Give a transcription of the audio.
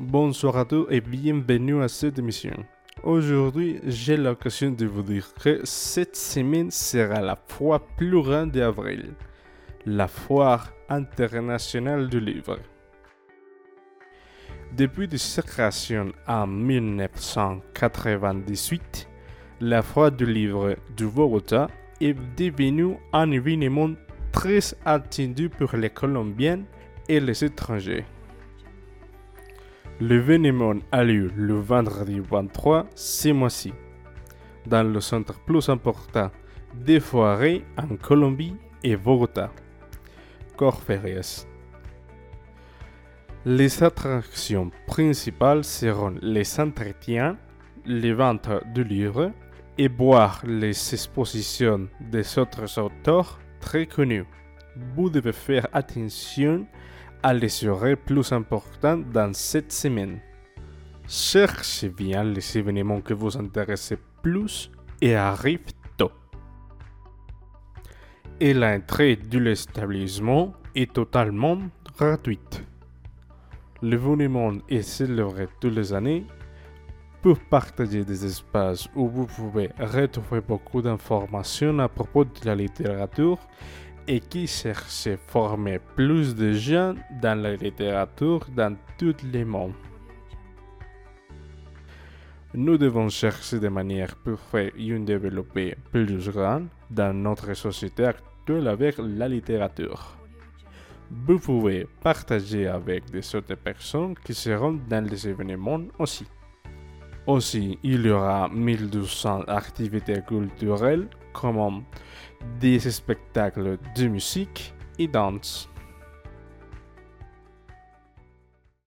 Bonsoir à tous et bienvenue à cette émission. Aujourd'hui, j'ai l'occasion de vous dire que cette semaine sera la fois plus grande d'avril, la foire internationale du livre. Depuis sa création en 1998, la foire du livre du Bogota est devenue un événement très attendu pour les Colombiens et les étrangers. L'événement a lieu le vendredi 23 ce mois-ci, dans le centre plus important des foirées en Colombie et Bogota, Corferias. Les attractions principales seront les entretiens, les ventes de livres et boire les expositions des autres auteurs très connus. Vous devez faire attention à les horaires plus importants dans cette semaine. Cherchez bien les événements que vous intéressent plus et arrive tôt. Et l'entrée de l'établissement est totalement gratuite. L'événement est célébré toutes les années pour partager des espaces où vous pouvez retrouver beaucoup d'informations à propos de la littérature et qui cherche à former plus de gens dans la littérature dans tout le monde. Nous devons chercher des manières pour faire une développer plus grande dans notre société actuelle avec la littérature. Vous pouvez partager avec des autres personnes qui seront dans les événements aussi. Aussi, il y aura 1200 activités culturelles comme des spectacles de musique et danse.